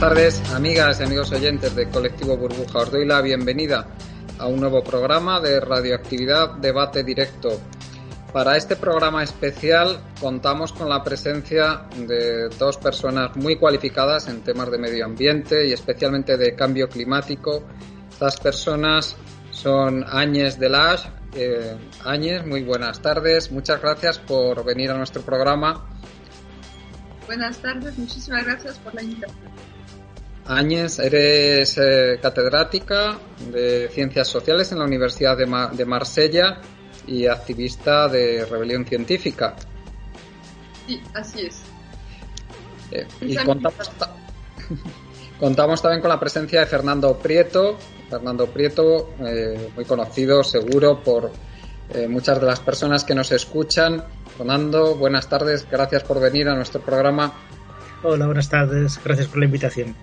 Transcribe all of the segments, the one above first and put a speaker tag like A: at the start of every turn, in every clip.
A: Tardes, amigas y amigos oyentes de Colectivo Burbuja. Os doy la bienvenida a un nuevo programa de radioactividad debate directo. Para este programa especial contamos con la presencia de dos personas muy cualificadas en temas de medio ambiente y especialmente de cambio climático. Estas personas son Áñez Delash. Eh, Áñez, muy buenas tardes. Muchas gracias por venir a nuestro programa.
B: Buenas tardes, muchísimas gracias por la invitación.
A: Áñez, eres eh, catedrática de Ciencias Sociales en la Universidad de, Marsella y activista de Rebelión Científica.
B: Sí, así es.
A: Eh, y contamos, contamos, también con la presencia de Fernando Prieto. Fernando Prieto, eh, muy conocido seguro por muchas de las personas que nos escuchan. Fernando, buenas tardes, gracias por venir a nuestro programa.
C: Hola, buenas tardes, gracias por la invitación.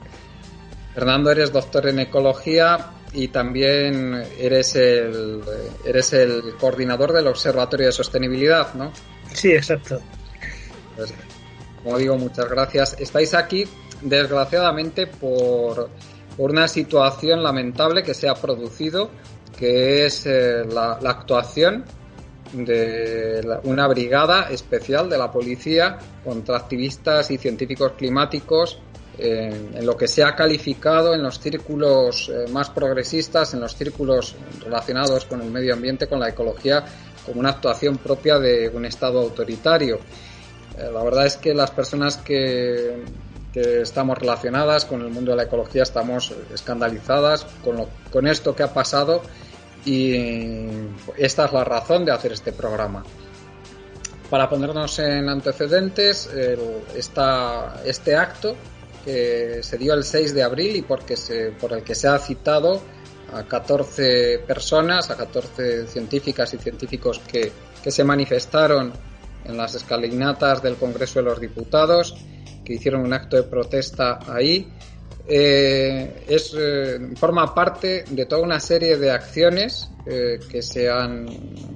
A: Fernando, eres doctor en ecología y también eres el, eres el coordinador del Observatorio de Sostenibilidad, ¿no?
C: Sí, exacto.
A: Pues, como digo, muchas gracias. Estáis aquí, desgraciadamente, por, una situación lamentable que se ha producido, que es eh, la, la, actuación de una brigada especial de la policía contra activistas y científicos climáticos en, lo que se ha calificado en los círculos eh, más progresistas, en los círculos relacionados con el medio ambiente, con la ecología, como una actuación propia de un Estado autoritario. Eh, la verdad es que las personas que, que, estamos relacionadas con el mundo de la ecología estamos escandalizadas con, con esto que ha pasado y esta es la razón de hacer este programa. Para ponernos en antecedentes, este acto que se dio el 6 de abril y porque se, por el que se ha citado a 14 personas, a 14 científicas y científicos que, que se manifestaron en las escalinatas del Congreso de los Diputados, que hicieron un acto de protesta ahí. Eh, es, eh, forma parte de toda una serie de acciones eh, que, se han,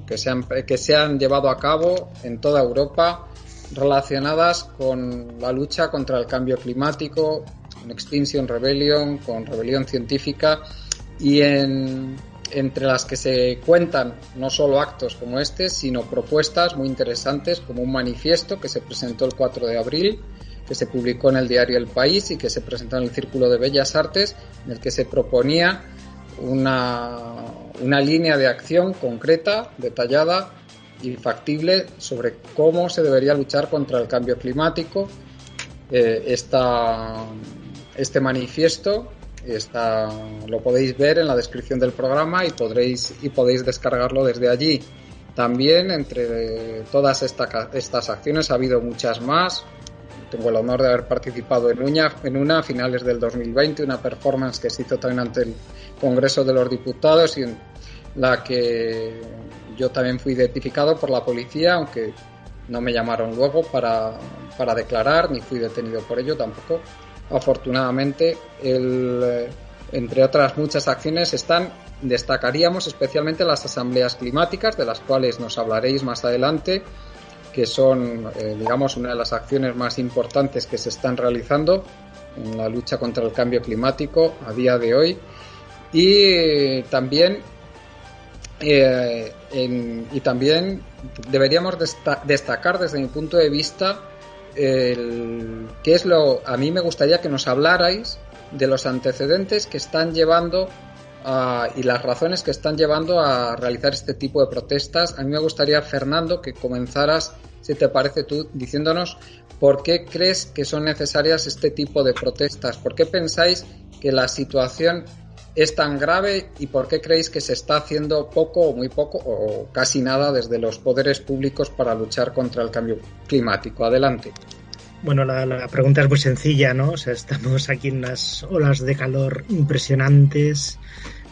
A: que, se han, que se han llevado a cabo en toda Europa relacionadas con la lucha contra el cambio climático, con Extinction Rebellion, con Rebelión Científica y entre las que se cuentan no solo actos como este, sino propuestas muy interesantes como un manifiesto que se presentó el 4 de abril, que se publicó en el diario El País y que se presentó en el Círculo de Bellas Artes, en el que se proponía una, una línea de acción concreta, detallada, y factible sobre cómo se debería luchar contra el cambio climático. Eh, este manifiesto lo podéis ver en la descripción del programa y, podréis, y podéis descargarlo desde allí. También entre todas estas acciones ha habido muchas más. Tengo el honor de haber participado en una, en una a finales del 2020, una performance que se hizo también ante el Congreso de los Diputados y la que yo también fui identificado por la policía, aunque no me llamaron luego para, para declarar, ni fui detenido por ello tampoco. Afortunadamente, el, entre otras muchas acciones, están destacaríamos especialmente las asambleas climáticas, de las cuales nos hablaréis más adelante, que son, eh, digamos, una de las acciones más importantes que se están realizando en la lucha contra el cambio climático a día de hoy. Y también, eh, y también deberíamos destacar desde mi punto de vista el, qué es lo, a mí me gustaría que nos hablarais de los antecedentes que están llevando y las razones que están llevando a realizar este tipo de protestas. A mí me gustaría, Fernando, que comenzaras, si te parece tú, diciéndonos por qué crees que son necesarias este tipo de protestas, por qué pensáis que la situación es tan grave y por qué creéis que se está haciendo poco o muy poco o casi nada desde los poderes públicos para luchar contra el cambio climático. Adelante.
C: Bueno, la, pregunta es muy sencilla, ¿no? O sea, estamos aquí en unas olas de calor impresionantes.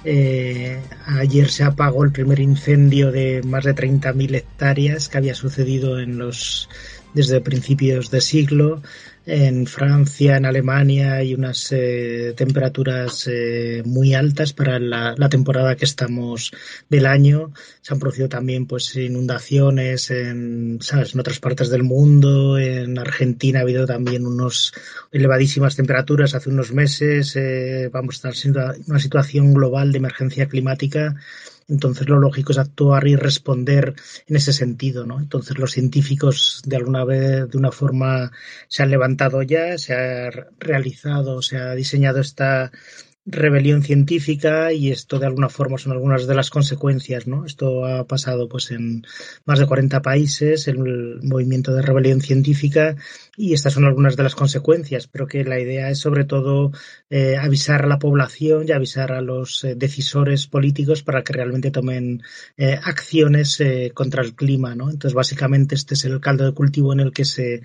C: Eh, ayer se apagó el primer incendio de más de 30.000 hectáreas que había sucedido en los desde principios de siglo. En Francia, en Alemania hay unas eh, temperaturas eh, muy altas para la, temporada que estamos del año. Se han producido también pues inundaciones en, ¿sabes? en otras partes del mundo. En Argentina ha habido también unos elevadísimas temperaturas hace unos meses. Eh, vamos a estar en una situación global de emergencia climática entonces lo lógico es actuar y responder en ese sentido, ¿no? Entonces los científicos de alguna vez, de una forma, se han levantado ya, se ha realizado, se ha diseñado esta rebelión científica y esto de alguna forma son algunas de las consecuencias, ¿no? Esto ha pasado pues en más de 40 países, el movimiento de rebelión científica y estas son algunas de las consecuencias, pero que la idea es sobre todo eh, avisar a la población y avisar a los eh, decisores políticos para que realmente tomen eh, acciones contra el clima, ¿no? Entonces básicamente este es el caldo de cultivo en el que se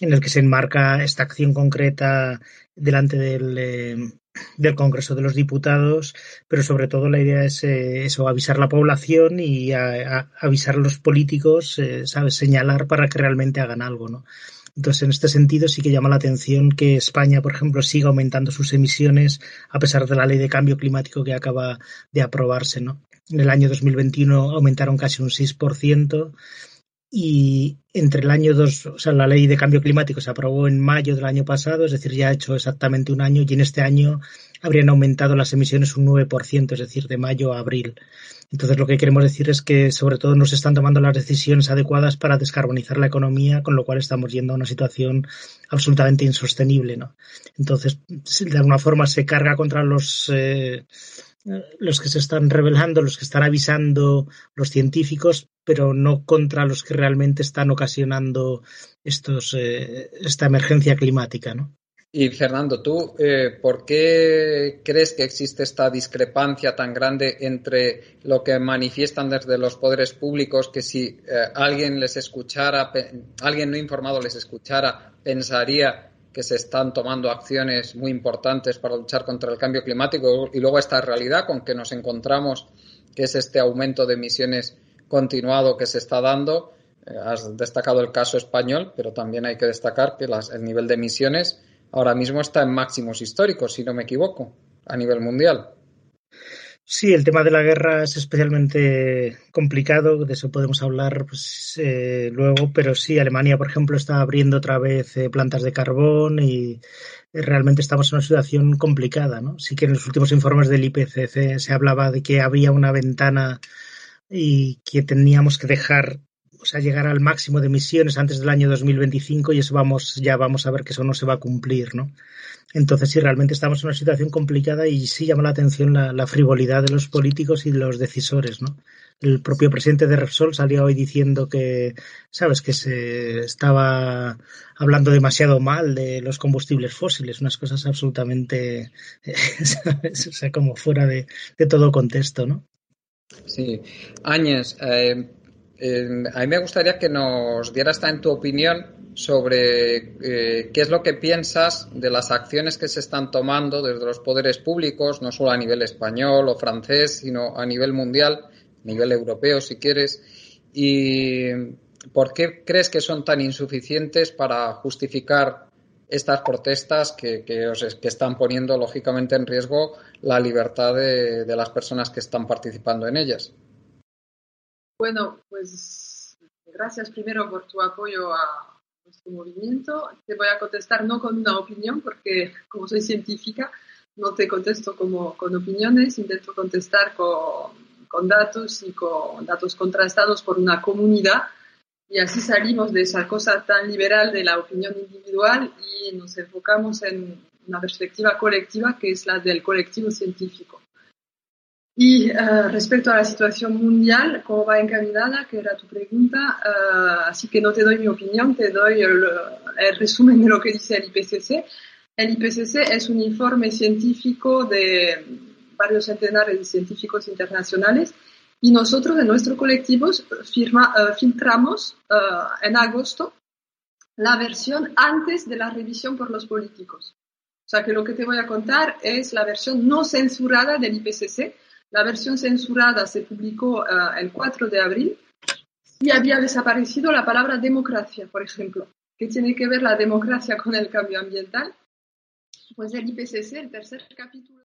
C: en el que se enmarca esta acción concreta delante del del Congreso de los Diputados, pero sobre todo la idea es eh, eso, avisar a la población y avisar a los políticos, eh, ¿sabes? Señalar para que realmente hagan algo, ¿no? Entonces, en este sentido, sí que llama la atención que España, por ejemplo, siga aumentando sus emisiones a pesar de la ley de cambio climático que acaba de aprobarse, ¿no? En el año 2021 aumentaron casi un 6% y entre el año 2, o sea, la ley de cambio climático se aprobó en mayo del año pasado, es decir, ya ha hecho exactamente un año y en este año habrían aumentado las emisiones un 9%, es decir, de mayo a abril. Entonces, lo que queremos decir es que, sobre todo, no se están tomando las decisiones adecuadas para descarbonizar la economía, con lo cual estamos yendo a una situación absolutamente insostenible, ¿no? Entonces, de alguna forma se carga contra los, eh, los que se están revelando, los que están avisando los científicos, pero no contra los que realmente están ocasionando estos, eh, esta emergencia climática, ¿no?
A: Y Fernando, ¿tú eh, por qué crees que existe esta discrepancia tan grande entre lo que manifiestan desde los poderes públicos, que si eh, alguien les escuchara, alguien no informado les escuchara, pensaría que se están tomando acciones muy importantes para luchar contra el cambio climático y luego esta realidad con que nos encontramos, que es este aumento de emisiones continuado que se está dando. Eh, has destacado el caso español, pero también hay que destacar que el nivel de emisiones ahora mismo está en máximos históricos, si no me equivoco, a nivel mundial.
C: Sí, el tema de la guerra es especialmente complicado, de eso podemos hablar pues, eh, luego, pero sí, Alemania, por ejemplo, está abriendo otra vez eh, plantas de carbón y realmente estamos en una situación complicada. ¿no? Sí que en los últimos informes del IPCC se hablaba de que había una ventana y que teníamos que dejar o sea, llegar al máximo de emisiones antes del año 2025 y eso vamos, ya vamos a ver que eso no se va a cumplir, ¿no? Entonces, sí, realmente estamos en una situación complicada y sí llama la atención la, frivolidad de los políticos y de los decisores, ¿no? El propio presidente de Repsol salió hoy diciendo que, sabes, que se estaba hablando demasiado mal de los combustibles fósiles, unas cosas absolutamente, ¿sabes? O sea, como fuera de, todo contexto, ¿no?
A: Sí. Áñez, eh, a mí me gustaría que nos dieras en tu opinión sobre eh, qué es lo que piensas de las acciones que se están tomando desde los poderes públicos, no solo a nivel español o francés, sino a nivel mundial, a nivel europeo, si quieres, y por qué crees que son tan insuficientes para justificar estas protestas que, que, están poniendo lógicamente en riesgo la libertad de, de, las personas que están participando en ellas.
B: Bueno, pues gracias primero por tu apoyo a nuestro movimiento. Te voy a contestar no con una opinión, porque como soy científica, no te contesto como, con opiniones, intento contestar con, con datos y con datos contrastados por una comunidad y así salimos de esa cosa tan liberal de la opinión individual y nos enfocamos en una perspectiva colectiva que es la del colectivo científico. Y uh, respecto a la situación mundial, ¿cómo va encaminada? Que era tu pregunta. Uh, así que no te doy mi opinión, te doy el, el, resumen de lo que dice el IPCC. El IPCC es un informe científico de varios centenares de científicos internacionales y nosotros en nuestro colectivo firma, uh, filtramos en agosto la versión antes de la revisión por los políticos. O sea que lo que te voy a contar es la versión no censurada del IPCC la versión censurada se publicó uh, el 4 de abril y había desaparecido la palabra democracia, por ejemplo. ¿Qué tiene que ver la democracia con el cambio ambiental? Pues el IPCC, el tercer capítulo.